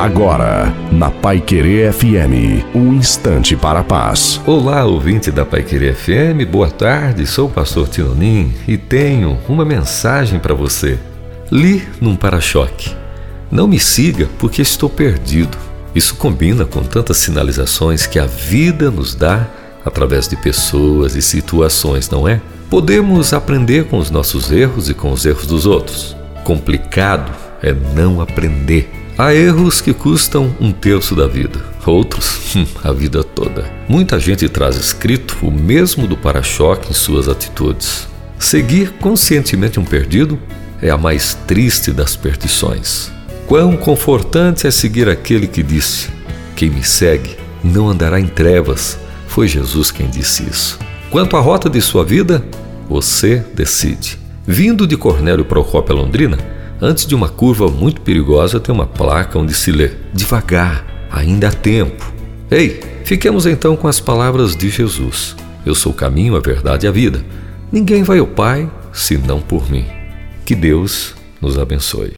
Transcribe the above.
Agora, na Pai Querer FM, um instante para a paz. Olá, ouvinte da Pai Querer FM, boa tarde, sou o pastor Tinonim e tenho uma mensagem para você. Li num para-choque. Não me siga porque estou perdido. Isso combina com tantas sinalizações que a vida nos dá através de pessoas e situações, não é? Podemos aprender com os nossos erros e com os erros dos outros. Complicado é não aprender. Há erros que custam um terço da vida, outros, hum, a vida toda. Muita gente traz escrito o mesmo do para-choque em suas atitudes. Seguir conscientemente um perdido é a mais triste das perdições. Quão confortante é seguir aquele que disse: Quem me segue não andará em trevas. Foi Jesus quem disse isso. Quanto à rota de sua vida, você decide. Vindo de Cornélio Procópio a Londrina, antes de uma curva muito perigosa tem uma placa onde se lê: Devagar, ainda há tempo. Ei, fiquemos então com as palavras de Jesus: Eu sou o caminho, a verdade e a vida. Ninguém vai ao Pai senão por mim. Que Deus nos abençoe.